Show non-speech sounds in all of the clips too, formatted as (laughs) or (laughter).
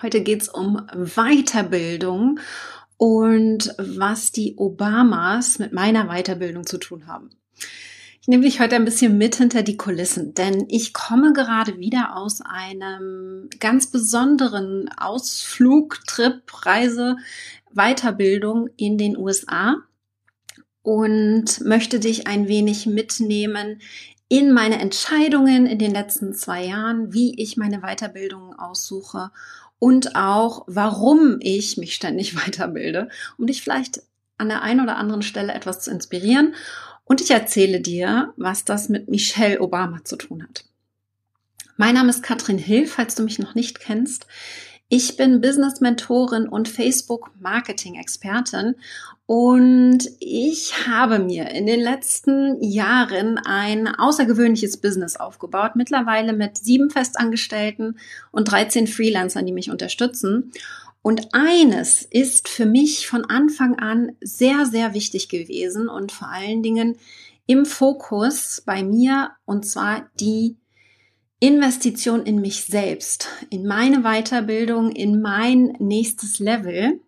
Heute geht es um Weiterbildung und was die Obamas mit meiner Weiterbildung zu tun haben. Ich nehme dich heute ein bisschen mit hinter die Kulissen, denn ich komme gerade wieder aus einem ganz besonderen Ausflug, Trip, Reise, Weiterbildung in den USA und möchte dich ein wenig mitnehmen in meine Entscheidungen in den letzten zwei Jahren, wie ich meine Weiterbildungen aussuche und auch, warum ich mich ständig (laughs) weiterbilde, um dich vielleicht an der einen oder anderen Stelle etwas zu inspirieren. Und ich erzähle dir, was das mit Michelle Obama zu tun hat. Mein Name ist Katrin Hill, falls du mich noch nicht kennst. Ich bin Business-Mentorin und Facebook-Marketing-Expertin und ich habe mir in den letzten Jahren ein außergewöhnliches Business aufgebaut, mittlerweile mit sieben Festangestellten und 13 Freelancern, die mich unterstützen. Und eines ist für mich von Anfang an sehr, sehr wichtig gewesen und vor allen Dingen im Fokus bei mir, und zwar die Investition in mich selbst, in meine Weiterbildung, in mein nächstes Level.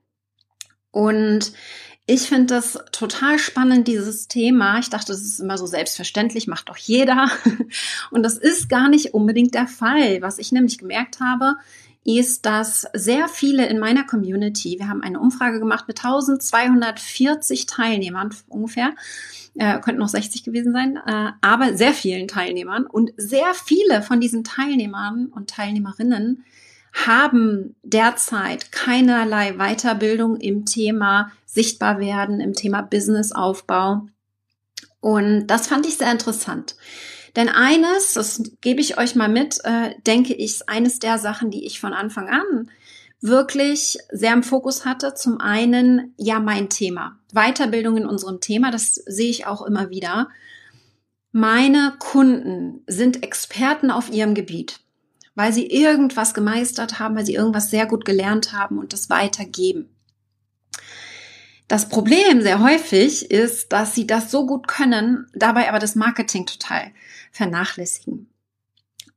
Und ich finde das total spannend, dieses Thema. Ich dachte, das ist immer so selbstverständlich, macht doch jeder. (laughs) Und das ist gar nicht unbedingt der Fall. Was ich nämlich gemerkt habe, ist, dass sehr viele in meiner Community, wir haben eine Umfrage gemacht mit 1240 Teilnehmern ungefähr, äh, könnten noch 60 gewesen sein, äh, aber sehr vielen Teilnehmern und sehr viele von diesen Teilnehmern und Teilnehmerinnen haben derzeit keinerlei Weiterbildung im Thema sichtbar werden, im Thema Businessaufbau. Und das fand ich sehr interessant. Denn eines, das gebe ich euch mal mit, äh, denke ich, ist eines der Sachen, die ich von Anfang an wirklich sehr im Fokus hatte. Zum einen, ja, mein Thema. Weiterbildung in unserem Thema, das sehe ich auch immer wieder. Meine Kunden sind Experten auf ihrem Gebiet, weil sie irgendwas gemeistert haben, weil sie irgendwas sehr gut gelernt haben und das weitergeben. Das Problem sehr häufig ist, dass sie das so gut können, dabei aber das Marketing total vernachlässigen.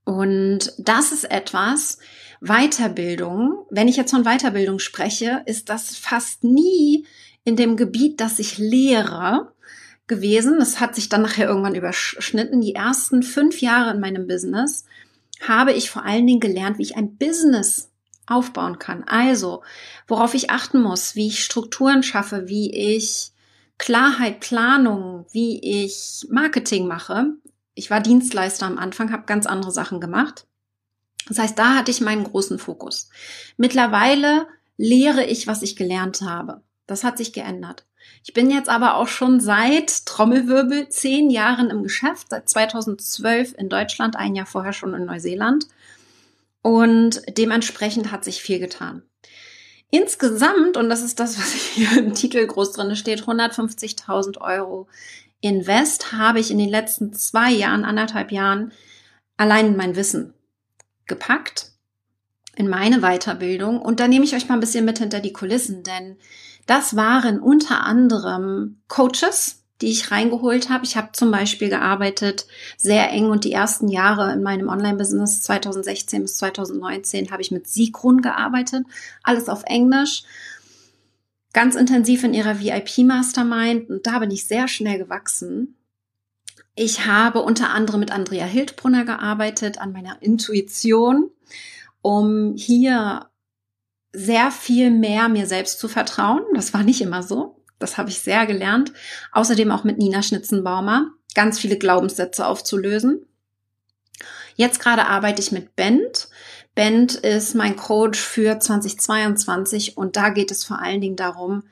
Und das ist etwas, Weiterbildung, wenn ich jetzt von Weiterbildung spreche, ist das fast nie in dem Gebiet, das ich lehre, gewesen. Das hat sich dann nachher irgendwann überschnitten. Die ersten fünf Jahre in meinem Business habe ich vor allen Dingen gelernt, wie ich ein Business aufbauen kann. Also, worauf ich achten muss, wie ich Strukturen schaffe, wie ich Klarheit, Planung, wie ich Marketing mache. Ich war Dienstleister am Anfang, habe ganz andere Sachen gemacht. Das heißt, da hatte ich meinen großen Fokus. Mittlerweile lehre ich, was ich gelernt habe. Das hat sich geändert. Ich bin jetzt aber auch schon seit Trommelwirbel zehn Jahren im Geschäft, seit 2012 in Deutschland, ein Jahr vorher schon in Neuseeland. Und dementsprechend hat sich viel getan. Insgesamt, und das ist das, was hier im Titel groß drin steht, 150.000 Euro Invest habe ich in den letzten zwei Jahren, anderthalb Jahren allein mein Wissen gepackt in meine Weiterbildung. Und da nehme ich euch mal ein bisschen mit hinter die Kulissen, denn das waren unter anderem Coaches, die ich reingeholt habe. Ich habe zum Beispiel gearbeitet sehr eng und die ersten Jahre in meinem Online-Business 2016 bis 2019 habe ich mit Sigrun gearbeitet, alles auf Englisch, ganz intensiv in ihrer VIP-Mastermind und da bin ich sehr schnell gewachsen. Ich habe unter anderem mit Andrea Hildbrunner gearbeitet an meiner Intuition, um hier sehr viel mehr mir selbst zu vertrauen. Das war nicht immer so. Das habe ich sehr gelernt. Außerdem auch mit Nina Schnitzenbaumer ganz viele Glaubenssätze aufzulösen. Jetzt gerade arbeite ich mit Bent. Bent ist mein Coach für 2022 und da geht es vor allen Dingen darum,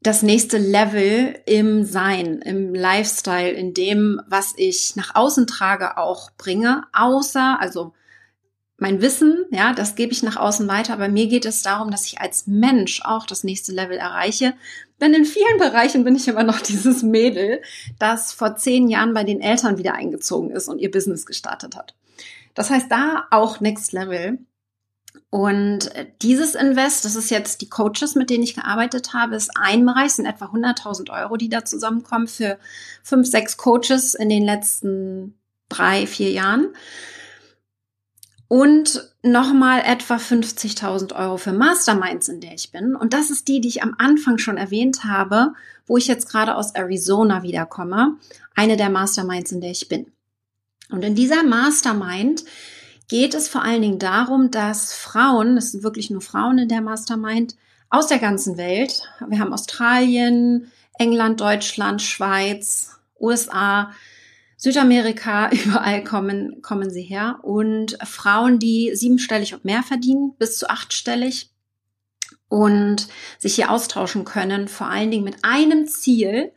das nächste Level im Sein, im Lifestyle, in dem, was ich nach außen trage, auch bringe, außer, also mein Wissen, ja, das gebe ich nach außen weiter, aber mir geht es darum, dass ich als Mensch auch das nächste Level erreiche. Denn in vielen Bereichen bin ich immer noch (laughs) dieses Mädel, das vor zehn Jahren bei den Eltern wieder eingezogen ist und ihr Business gestartet hat. Das heißt, da auch Next Level. Und dieses Invest, das ist jetzt die Coaches, mit denen ich gearbeitet habe, ist ein Bereich, sind etwa 100.000 Euro, die da zusammenkommen für fünf, sechs Coaches in den letzten drei, vier Jahren. Und nochmal etwa 50.000 Euro für Masterminds, in der ich bin. Und das ist die, die ich am Anfang schon erwähnt habe, wo ich jetzt gerade aus Arizona wiederkomme. Eine der Masterminds, in der ich bin. Und in dieser Mastermind geht es vor allen Dingen darum, dass Frauen, es sind wirklich nur Frauen in der Mastermind, aus der ganzen Welt, wir haben Australien, England, Deutschland, Schweiz, USA, Südamerika, (laughs) überall kommen, kommen sie her. Und Frauen, die siebenstellig und mehr verdienen, bis zu achtstellig und sich hier austauschen können, vor allen Dingen mit einem Ziel,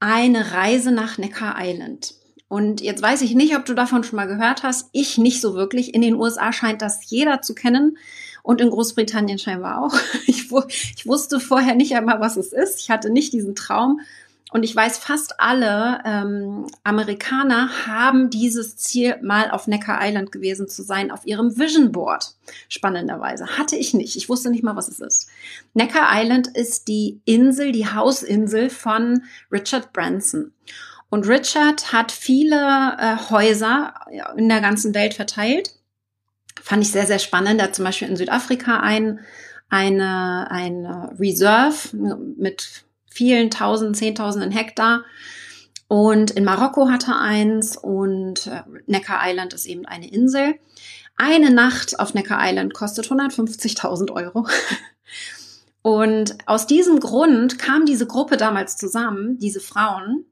eine Reise nach Neckar Island. Und jetzt weiß ich nicht, ob du davon schon mal gehört hast. Ich nicht so wirklich. In den USA scheint das jeder zu kennen. Und in Großbritannien scheinbar auch. (laughs) Ich, ich wusste vorher nicht einmal, was es ist. Ich hatte nicht diesen Traum. Und ich weiß, fast alle ähm, Amerikaner haben dieses Ziel, mal auf Necker Island gewesen zu sein, auf ihrem Vision Board. Spannenderweise. Hatte ich nicht. Ich wusste nicht mal, was es ist. Necker Island ist die Insel, die Hausinsel von Richard Branson. Und Richard hat viele äh, Häuser in der ganzen Welt verteilt. Fand ich sehr, sehr spannend. Er hat zum Beispiel in Südafrika ein, eine, eine Reserve mit vielen tausend, zehntausenden Hektar. Und in Marokko hat er eins und äh, Neckar Island ist eben eine Insel. Eine Nacht auf Neckar Island kostet 150.000 Euro. (laughs) Und aus diesem Grund kam diese Gruppe damals zusammen, diese Frauen,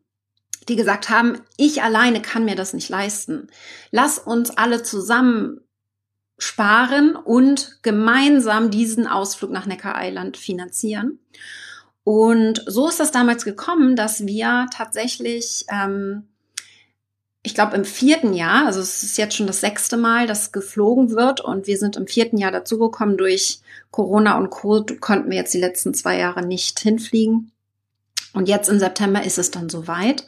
die gesagt haben, ich alleine kann mir das nicht leisten. Lass uns alle zusammen sparen und gemeinsam diesen Ausflug nach Neckar Island finanzieren. Und so ist das damals gekommen, dass wir tatsächlich, ähm, ich glaube im vierten Jahr, also es ist jetzt schon das sechste Mal, dass geflogen wird und wir sind im vierten Jahr dazugekommen durch Corona und Co. konnten wir jetzt die letzten zwei Jahre nicht hinfliegen. Und jetzt im September ist es dann soweit.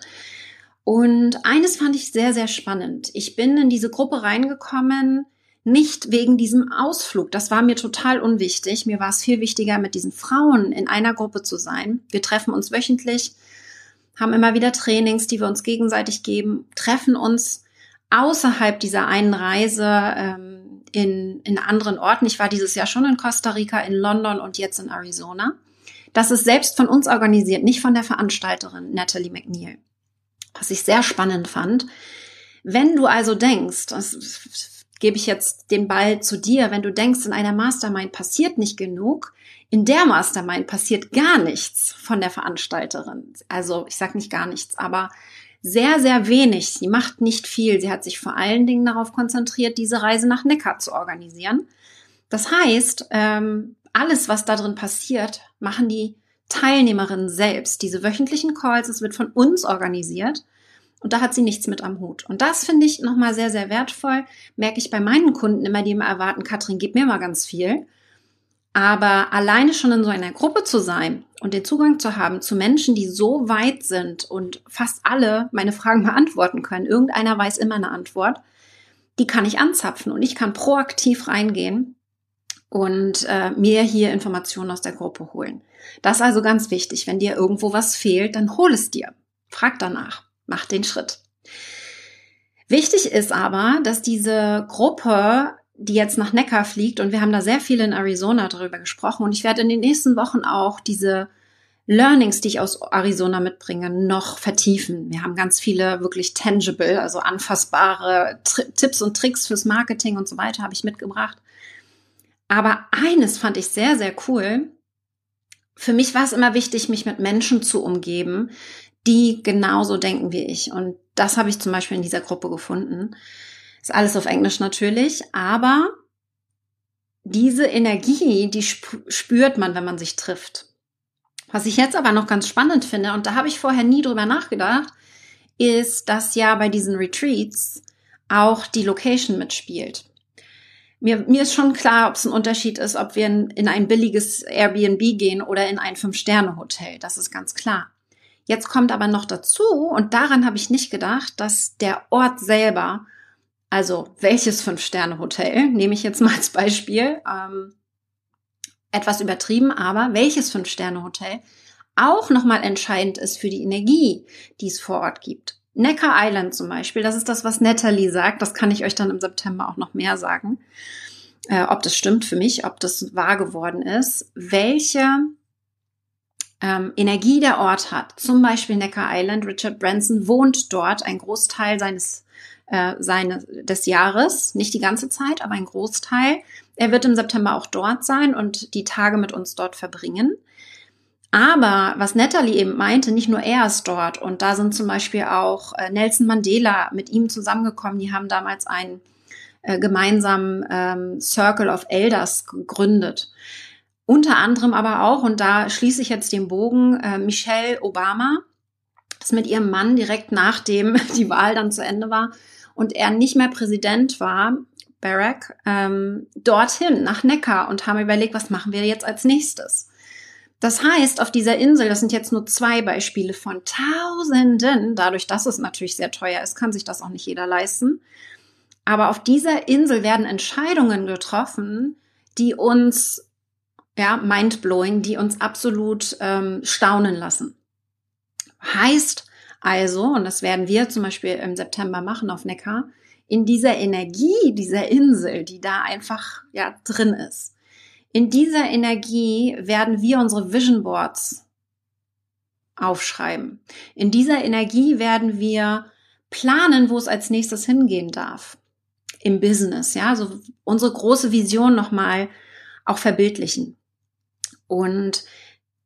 Und eines fand ich sehr, sehr spannend. Ich bin in diese Gruppe reingekommen, nicht wegen diesem Ausflug. Das war mir total unwichtig. Mir war es viel wichtiger, mit diesen Frauen in einer Gruppe zu sein. Wir treffen uns wöchentlich, haben immer wieder Trainings, die wir uns gegenseitig geben, treffen uns außerhalb dieser einen Reise ähm, in, in anderen Orten. Ich war dieses Jahr schon in Costa Rica, in London und jetzt in Arizona. Das ist selbst von uns organisiert, nicht von der Veranstalterin Natalie McNeil. Was ich sehr spannend fand. Wenn du also denkst, das gebe ich jetzt den Ball zu dir. Wenn du denkst, in einer Mastermind passiert nicht genug, in der Mastermind passiert gar nichts von der Veranstalterin. Also ich sage nicht gar nichts, aber sehr, sehr wenig. Sie macht nicht viel. Sie hat sich vor allen Dingen darauf konzentriert, diese Reise nach Neckar zu organisieren. Das heißt, ähm, alles, was da drin passiert, machen die Teilnehmerinnen selbst. Diese wöchentlichen Calls, es wird von uns organisiert. Und da hat sie nichts mit am Hut. Und das finde ich nochmal sehr, sehr wertvoll. Merke ich bei meinen Kunden immer, die immer erwarten, Katrin, gib mir mal ganz viel. Aber alleine schon in so einer Gruppe zu sein und den Zugang zu haben zu Menschen, die so weit sind und fast alle meine Fragen (laughs) beantworten können, irgendeiner weiß immer eine Antwort, die kann ich anzapfen und ich kann proaktiv reingehen und äh, mir hier Informationen aus der Gruppe holen. Das ist also ganz wichtig. Wenn dir irgendwo was fehlt, dann hol es dir. Frag danach mach den Schritt. Wichtig ist aber, dass diese Gruppe, die jetzt nach Neckar fliegt, und wir haben da sehr viel in Arizona darüber gesprochen, und ich werde in den nächsten Wochen auch diese Learnings, die ich aus Arizona mitbringe, noch vertiefen. Wir haben ganz viele wirklich tangible, also anfassbare Tri Tipps und Tricks fürs Marketing und so weiter habe ich mitgebracht. Aber eines fand ich sehr, sehr cool. Für mich war es immer wichtig, mich mit Menschen zu umgeben, die genauso denken wie ich. Und das habe ich zum Beispiel in dieser Gruppe gefunden. Ist alles auf Englisch natürlich, aber diese Energie, die spürt man, wenn man sich trifft. Was ich jetzt aber noch ganz spannend finde, und da habe ich vorher nie drüber nachgedacht, ist, dass ja bei diesen Retreats auch die Location mitspielt. Mir, mir ist schon klar, ob es ein Unterschied ist, ob wir in, in ein billiges Airbnb gehen oder in ein Fünf-Sterne-Hotel. Das ist ganz klar. Jetzt kommt aber noch dazu, und daran habe ich nicht gedacht, dass der Ort selber, also welches Fünf-Sterne-Hotel, nehme ich jetzt mal als Beispiel, ähm, etwas übertrieben, aber welches Fünf-Sterne-Hotel auch nochmal entscheidend ist für die Energie, die es vor Ort gibt. Necker Island zum Beispiel, das ist das, was Natalie sagt. Das kann ich euch dann im September auch noch mehr sagen. Äh, ob das stimmt für mich, ob das wahr geworden ist. Welche ähm, Energie der Ort hat. Zum Beispiel Necker Island. Richard Branson wohnt dort ein Großteil seines, äh, seines des Jahres, nicht die ganze Zeit, aber ein Großteil. Er wird im September auch dort sein und die Tage mit uns dort verbringen. Aber was Natalie eben meinte, nicht nur er ist dort und da sind zum Beispiel auch äh, Nelson Mandela mit ihm zusammengekommen. Die haben damals einen äh, gemeinsamen ähm, Circle of Elders gegründet. Unter anderem aber auch, und da schließe ich jetzt den Bogen, äh, Michelle Obama, das mit ihrem Mann direkt nachdem (laughs) die Wahl dann zu Ende war und er nicht mehr Präsident war, Barack, ähm, dorthin nach Neckar und haben überlegt, was machen wir jetzt als nächstes. Das heißt, auf dieser Insel, das sind jetzt nur zwei Beispiele von Tausenden, dadurch, dass es natürlich sehr teuer ist, kann sich das auch nicht jeder leisten. Aber auf dieser Insel werden Entscheidungen getroffen, die uns, ja, mindblowing, die uns absolut ähm, staunen lassen. Heißt also, und das werden wir zum Beispiel im September machen auf Neckar, in dieser Energie dieser Insel, die da einfach ja drin ist, in dieser Energie werden wir unsere Vision Boards aufschreiben. In dieser Energie werden wir planen, wo es als nächstes hingehen darf. Im Business, ja, so unsere große Vision nochmal auch verbildlichen. Und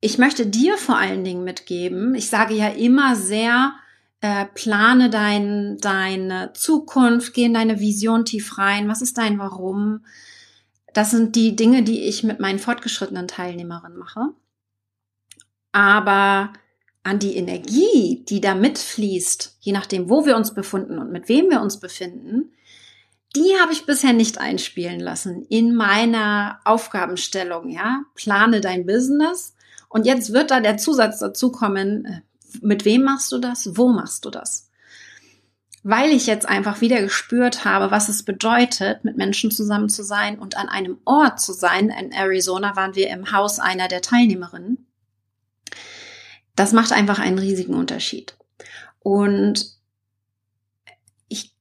ich möchte dir vor allen Dingen mitgeben, ich sage ja immer sehr, äh, plane dein, deine Zukunft, geh in deine Vision tief rein, was ist dein Warum, das sind die Dinge, die ich mit meinen fortgeschrittenen Teilnehmerinnen mache. Aber an die Energie, die da mitfließt, je nachdem, wo wir uns befinden und mit wem wir uns befinden, die habe ich bisher nicht einspielen lassen in meiner Aufgabenstellung, ja. Plane dein Business. Und jetzt wird da der Zusatz dazu kommen, äh, mit wem machst du das? Wo machst du das? weil ich jetzt einfach wieder gespürt habe, was es bedeutet, mit Menschen zusammen zu sein und an einem Ort zu sein. In Arizona waren wir im Haus einer der Teilnehmerinnen. Das macht einfach einen riesigen Unterschied. Und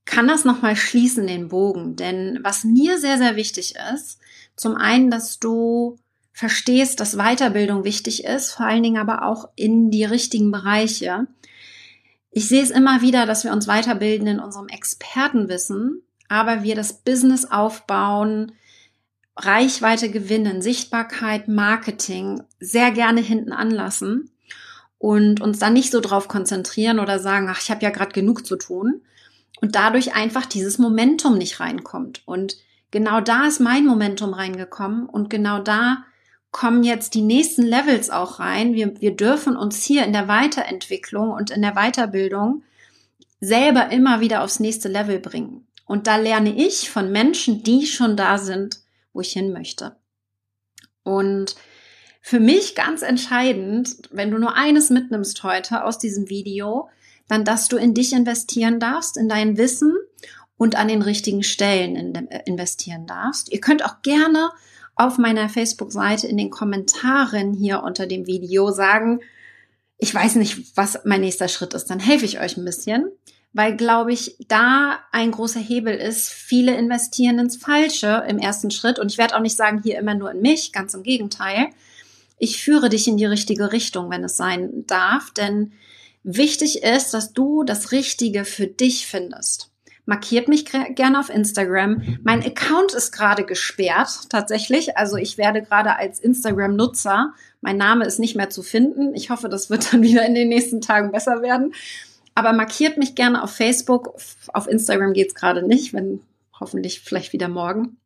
kann das nochmal schließen, den Bogen, denn was mir sehr, sehr wichtig ist, zum einen, dass du verstehst, dass Weiterbildung wichtig ist, vor allen Dingen aber auch in die richtigen Bereiche. Ich sehe es immer wieder, dass wir uns weiterbilden in unserem Expertenwissen, aber wir das Business aufbauen, Reichweite gewinnen, Sichtbarkeit, Marketing sehr gerne hinten anlassen und uns dann nicht so drauf konzentrieren oder sagen, ach, ich habe ja gerade genug zu tun und dadurch einfach dieses Momentum nicht reinkommt. Und genau da ist mein Momentum reingekommen und genau da kommen jetzt die nächsten Levels auch rein. Wir, wir dürfen uns hier in der Weiterentwicklung und in der Weiterbildung selber immer wieder aufs nächste Level bringen. Und da lerne ich von Menschen, die schon da sind, wo ich hin möchte. Und für mich ganz entscheidend, wenn du nur eines mitnimmst heute aus diesem Video, dann, dass du in dich investieren darfst, in dein Wissen und an den richtigen Stellen investieren darfst. Ihr könnt auch gerne auf meiner Facebook-Seite in den Kommentaren hier unter dem Video sagen, ich weiß nicht, was mein nächster Schritt ist, dann helfe ich euch ein bisschen, weil, glaube ich, da ein großer Hebel ist, viele investieren ins Falsche im ersten Schritt und ich werde auch nicht sagen, hier immer nur in mich, ganz im Gegenteil. Ich führe dich in die richtige Richtung, wenn es sein darf, denn wichtig ist, dass du das Richtige für dich findest markiert mich gerne auf Instagram. Mein Account ist gerade gesperrt, tatsächlich. Also ich werde gerade als Instagram-Nutzer, mein Name ist nicht mehr zu finden. Ich hoffe, das wird dann wieder in den nächsten Tagen besser werden. Aber markiert mich gerne auf Facebook. Auf Instagram geht's gerade nicht, wenn hoffentlich vielleicht wieder morgen.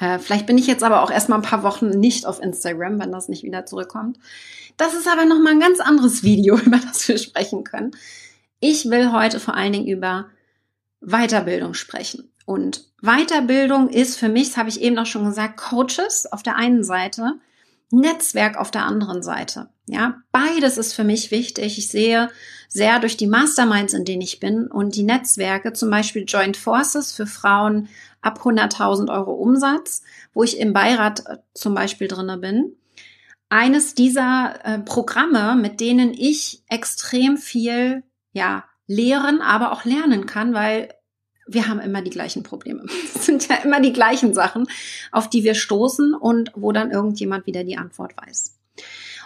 Äh, vielleicht bin ich jetzt aber auch erstmal ein paar Wochen nicht auf Instagram, wenn das nicht wieder zurückkommt. Das ist aber nochmal ein ganz anderes (laughs) Video, über das wir sprechen können. Ich will heute vor allen Dingen über Weiterbildung sprechen. Und Weiterbildung ist für mich, das habe ich eben auch schon gesagt, Coaches auf der einen Seite, Netzwerk auf der anderen Seite. Ja, beides ist für mich wichtig. Ich sehe sehr durch die Masterminds, in denen ich bin und die Netzwerke, zum Beispiel Joint Forces für Frauen ab 100.000 Euro Umsatz, wo ich im Beirat äh, zum Beispiel drinne bin. Eines dieser äh, Programme, mit denen ich extrem viel, ja, lehren, aber auch lernen kann, weil wir haben immer die gleichen Probleme. (laughs) Es sind ja immer die gleichen Sachen, auf die wir stoßen und wo dann irgendjemand wieder die Antwort weiß.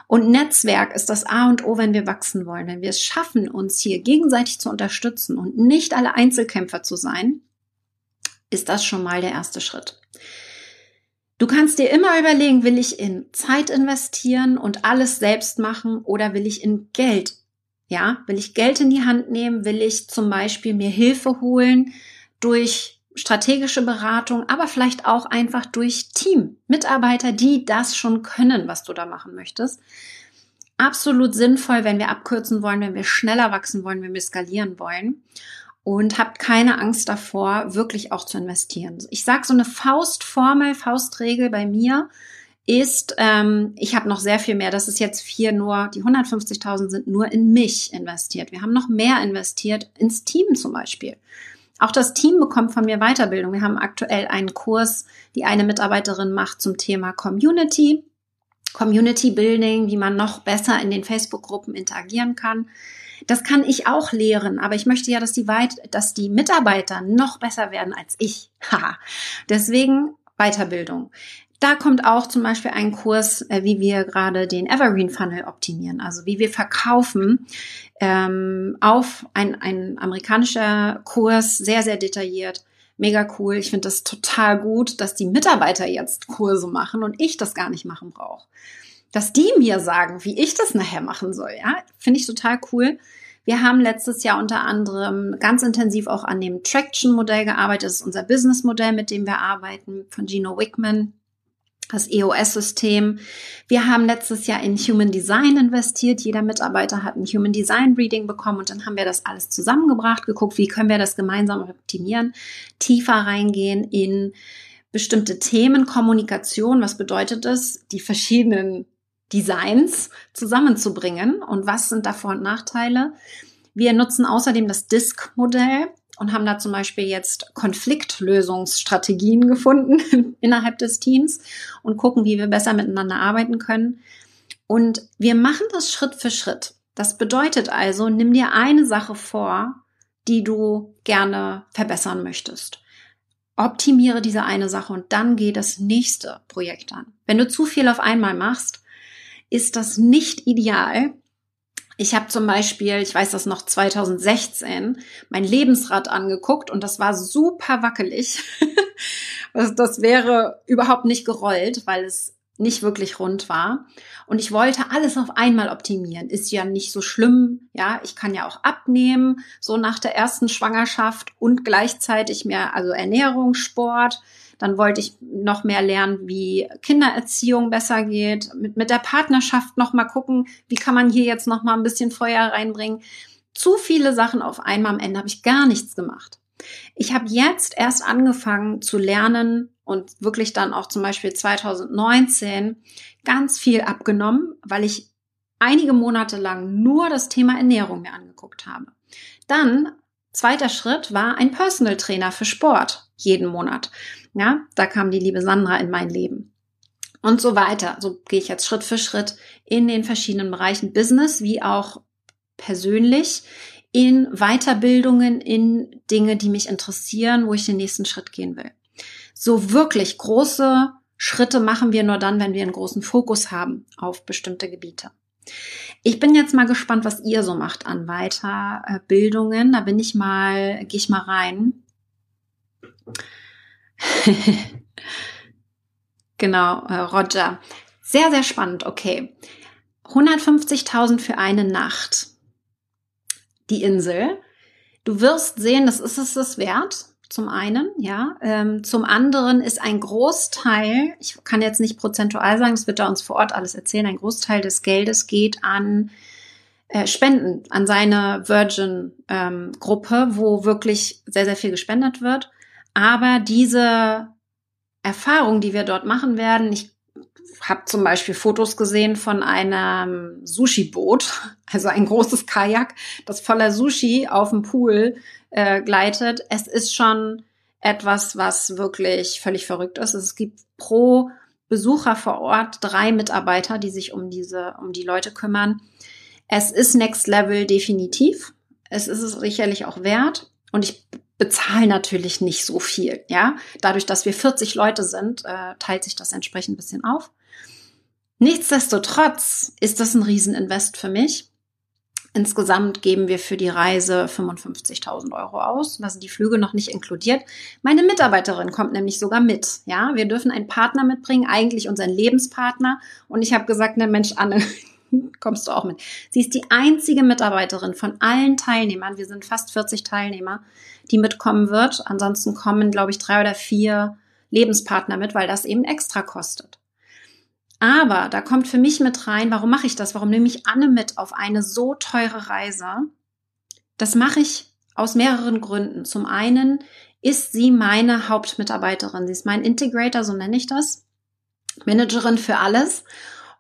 Und Netzwerk ist das A und O, wenn wir wachsen wollen. Wenn wir es schaffen, uns hier gegenseitig zu unterstützen und nicht alle Einzelkämpfer zu sein, ist das schon mal der erste Schritt. Du kannst dir immer überlegen, will ich in Zeit investieren und alles selbst machen oder will ich in Geld? Ja, will ich Geld in die Hand nehmen? Will ich zum Beispiel mir Hilfe holen durch strategische Beratung, aber vielleicht auch einfach durch Team, Mitarbeiter, die das schon können, was du da machen möchtest. Absolut sinnvoll, wenn wir abkürzen wollen, wenn wir schneller wachsen wollen, wenn wir skalieren wollen. Und habt keine Angst davor, wirklich auch zu investieren. Ich sage so eine Faustformel, Faustregel bei mir ist, ähm, ich habe noch sehr viel mehr. Das ist jetzt vier nur, die 150.000 sind nur in mich investiert. Wir haben noch mehr investiert ins Team zum Beispiel. Auch das Team bekommt von mir Weiterbildung. Wir haben aktuell einen Kurs, die eine Mitarbeiterin macht zum Thema Community, Community Building, wie man noch besser in den Facebook-Gruppen interagieren kann. Das kann ich auch lehren, aber ich möchte ja, dass die, Weit dass die Mitarbeiter noch besser werden als ich. (laughs) Deswegen Weiterbildung. Da kommt auch zum Beispiel ein Kurs, äh, wie wir gerade den Evergreen Funnel optimieren, also wie wir verkaufen ähm, auf ein, ein amerikanischer Kurs, sehr, sehr detailliert. Mega cool. Ich finde das total gut, dass die Mitarbeiter jetzt Kurse machen und ich das gar nicht machen brauche. Dass die mir sagen, wie ich das nachher machen soll, ja, finde ich total cool. Wir haben letztes Jahr unter anderem ganz intensiv auch an dem Traction-Modell gearbeitet. Das ist unser Business-Modell, mit dem wir arbeiten, von Gino Wickman das EOS-System. Wir haben letztes Jahr in Human Design investiert. Jeder Mitarbeiter hat ein Human Design Reading bekommen und dann haben wir das alles zusammengebracht, geguckt, wie können wir das gemeinsam optimieren, tiefer reingehen in bestimmte Themen, Kommunikation. Was bedeutet es, die verschiedenen Designs zusammenzubringen und was sind da Vor- und Nachteile? Wir nutzen außerdem das DISC-Modell und haben da zum Beispiel jetzt Konfliktlösungsstrategien (laughs) gefunden innerhalb des Teams und gucken, wie wir besser miteinander arbeiten können. Und wir machen das Schritt für Schritt. Das bedeutet also, nimm dir eine Sache vor, die du gerne verbessern möchtest. Optimiere diese eine Sache und dann geh das nächste Projekt an. Wenn du zu viel auf einmal machst, ist das nicht ideal, ich habe zum Beispiel, ich weiß das noch 2016, mein Lebensrad angeguckt und das war super wackelig. (laughs) das wäre überhaupt nicht gerollt, weil es nicht wirklich rund war. Und ich wollte alles auf einmal optimieren. Ist ja nicht so schlimm. Ja, ich kann ja auch abnehmen, so nach der ersten Schwangerschaft und gleichzeitig mehr, also Ernährung, Sport. Dann wollte ich noch mehr lernen, wie Kindererziehung besser geht, mit, mit der Partnerschaft noch mal gucken, wie kann man hier jetzt noch mal ein bisschen Feuer reinbringen. Zu viele Sachen auf einmal. Am Ende habe ich gar nichts gemacht. Ich habe jetzt erst angefangen zu lernen und wirklich dann auch zum Beispiel 2019 ganz viel abgenommen, weil ich einige Monate lang nur das Thema Ernährung mir angeguckt habe. Dann Zweiter Schritt war ein Personal Trainer für Sport jeden Monat. Ja, da kam die liebe Sandra in mein Leben. Und so weiter. So gehe ich jetzt Schritt für Schritt in den verschiedenen Bereichen Business wie auch persönlich in Weiterbildungen, in Dinge, die mich interessieren, wo ich den nächsten Schritt gehen will. So wirklich große Schritte machen wir nur dann, wenn wir einen großen Fokus haben auf bestimmte Gebiete. Ich bin jetzt mal gespannt, was ihr so macht an Weiterbildungen. Da bin ich mal, gehe ich mal rein. (laughs) genau, äh, Roger. Sehr, sehr spannend. Okay. 150.000 für eine Nacht. Die Insel. Du wirst sehen, das ist es das wert zum einen, ja. Ähm, zum anderen ist ein Großteil, ich kann jetzt nicht prozentual sagen, das wird er uns vor Ort alles erzählen, ein Großteil des Geldes geht an äh, Spenden, an seine Virgin-Gruppe, ähm, wo wirklich sehr, sehr viel gespendet wird. Aber diese Erfahrung, die wir dort machen werden, ich habe zum Beispiel Fotos gesehen von einem Sushi-Boot, (laughs) also ein großes Kajak, das voller Sushi auf dem Pool äh, gleitet. Es ist schon etwas, was wirklich völlig verrückt ist. Es gibt pro Besucher vor Ort drei Mitarbeiter, die sich um diese, um die Leute kümmern. Es ist Next Level definitiv. Es ist es sicherlich auch wert. Und ich bezahle natürlich nicht so viel. Ja, dadurch, dass wir 40 Leute sind, äh, teilt sich das entsprechend ein bisschen auf. Nichtsdestotrotz ist das ein Rieseninvest für mich. Insgesamt geben wir für die Reise 55.000 Euro aus. Da sind die Flüge noch nicht inkludiert. Meine Mitarbeiterin kommt nämlich sogar mit. Ja, wir dürfen einen Partner mitbringen, eigentlich unseren Lebenspartner. Und ich habe gesagt, na Mensch, Anne, kommst du auch mit. Sie ist die einzige Mitarbeiterin von allen Teilnehmern. Wir sind fast 40 Teilnehmer, die mitkommen wird. Ansonsten kommen, glaube ich, drei oder vier Lebenspartner mit, weil das eben extra kostet. Aber da kommt für mich mit rein, warum mache ich das? Warum nehme ich Anne mit auf eine so teure Reise? Das mache ich aus mehreren Gründen. Zum einen ist sie meine Hauptmitarbeiterin. Sie ist mein Integrator, so nenne ich das. Managerin für alles.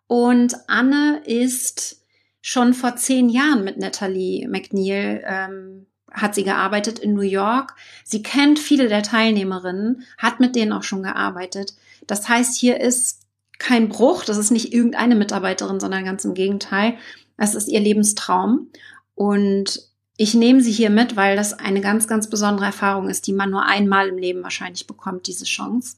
Und Anne ist schon vor zehn Jahren mit Natalie McNeil ähm, hat sie gearbeitet in New York. Sie kennt viele der Teilnehmerinnen, hat mit denen auch schon gearbeitet. Das heißt, hier ist kein Bruch, das ist nicht irgendeine Mitarbeiterin, sondern ganz im Gegenteil. Es ist ihr Lebenstraum. Und ich nehme sie hier mit, weil das eine ganz, ganz besondere Erfahrung ist, die man nur einmal im Leben wahrscheinlich bekommt, diese Chance.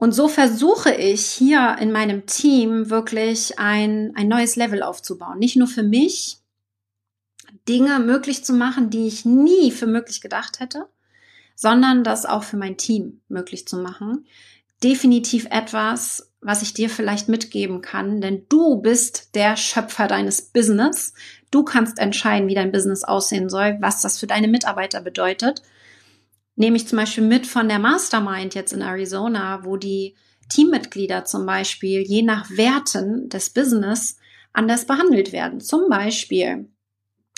Und so versuche ich hier in meinem Team wirklich ein, ein neues Level aufzubauen. Nicht nur für mich, Dinge möglich zu machen, die ich nie für möglich gedacht hätte, sondern das auch für mein Team möglich zu machen definitiv etwas, was ich dir vielleicht mitgeben kann, denn du bist der Schöpfer deines Business. Du kannst entscheiden, wie dein Business aussehen soll, was das für deine Mitarbeiter bedeutet. Nehme ich zum Beispiel mit von der Mastermind jetzt in Arizona, wo die Teammitglieder zum Beispiel je nach Werten des Business anders behandelt werden. Zum Beispiel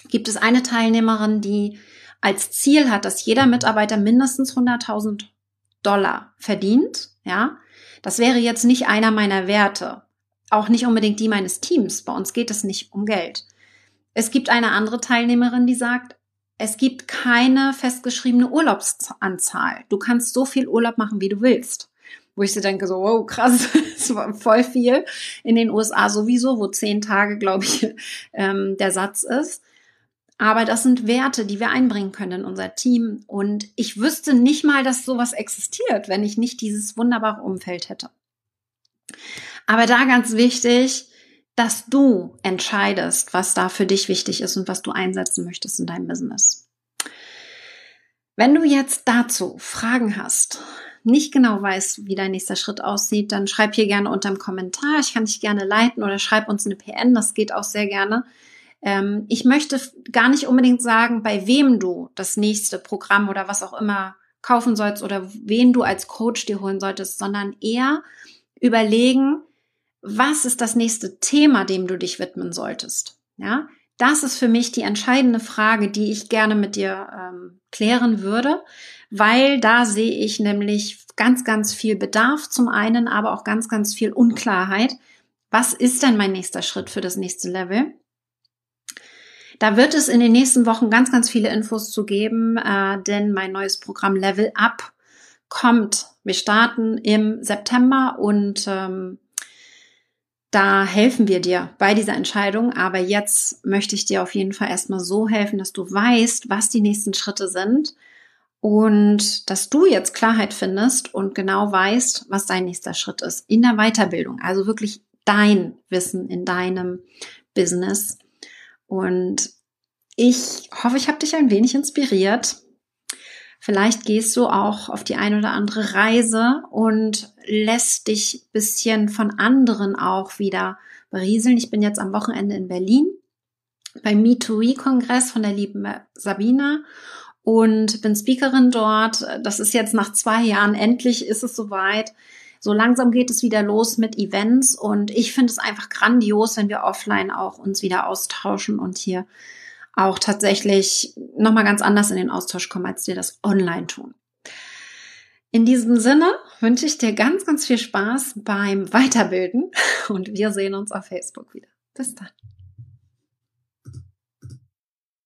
gibt es eine Teilnehmerin, die als Ziel hat, dass jeder Mitarbeiter mindestens 100.000 Dollar verdient ja, das wäre jetzt nicht einer meiner Werte. Auch nicht unbedingt die meines Teams. Bei uns geht es nicht um Geld. Es gibt eine andere Teilnehmerin, die sagt, es gibt keine festgeschriebene Urlaubsanzahl. Du kannst so viel Urlaub machen, wie du willst. Wo ich so denke, so, wow, krass, (laughs) das war voll viel. In den USA sowieso, wo zehn Tage, glaube ich, (laughs) ähm, der Satz ist. Aber das sind Werte, die wir einbringen können in unser Team. Und ich wüsste nicht mal, dass sowas existiert, wenn ich nicht dieses wunderbare Umfeld hätte. Aber da ganz wichtig, dass du entscheidest, was da für dich wichtig ist und was du einsetzen möchtest in deinem Business. Wenn du jetzt dazu Fragen hast, nicht genau weißt, wie dein nächster Schritt aussieht, dann schreib hier gerne unter dem Kommentar. Ich kann dich gerne leiten oder schreib uns eine PN. Das geht auch sehr gerne. Ähm, ich möchte gar nicht unbedingt sagen, bei wem du das nächste Programm oder was auch immer kaufen sollst oder wen du als Coach dir holen solltest, sondern eher überlegen, was ist das nächste Thema, dem du dich widmen solltest. Ja, das ist für mich die entscheidende Frage, die ich gerne mit dir ähm, klären würde, weil da sehe ich nämlich ganz, ganz viel Bedarf zum einen, aber auch ganz, ganz viel Unklarheit. Was ist denn mein nächster Schritt für das nächste Level? Da wird es in den nächsten Wochen ganz, ganz viele Infos zu geben, äh, denn mein neues Programm Level Up kommt. Wir starten im September und ähm, da helfen wir dir bei dieser Entscheidung. Aber jetzt möchte ich dir auf jeden Fall erstmal so helfen, dass du weißt, was die nächsten Schritte sind und dass du jetzt Klarheit findest und genau weißt, was dein nächster Schritt ist in der Weiterbildung. Also wirklich dein Wissen in deinem Business und ich hoffe, ich habe dich ein wenig inspiriert. Vielleicht gehst du auch auf die eine oder andere Reise und lässt dich bisschen von anderen auch wieder berieseln. Ich bin jetzt am Wochenende in Berlin beim Me2We-Kongress von der lieben Sabina und bin Speakerin dort. Das ist jetzt nach zwei Jahren, endlich ist es soweit so langsam geht es wieder los mit Events und ich finde es einfach grandios, wenn wir offline auch uns wieder austauschen und hier auch tatsächlich nochmal ganz anders in den Austausch kommen, als wir das online tun. In diesem Sinne wünsche ich dir ganz, ganz viel Spaß beim Weiterbilden und wir sehen uns auf Facebook wieder. Bis dann.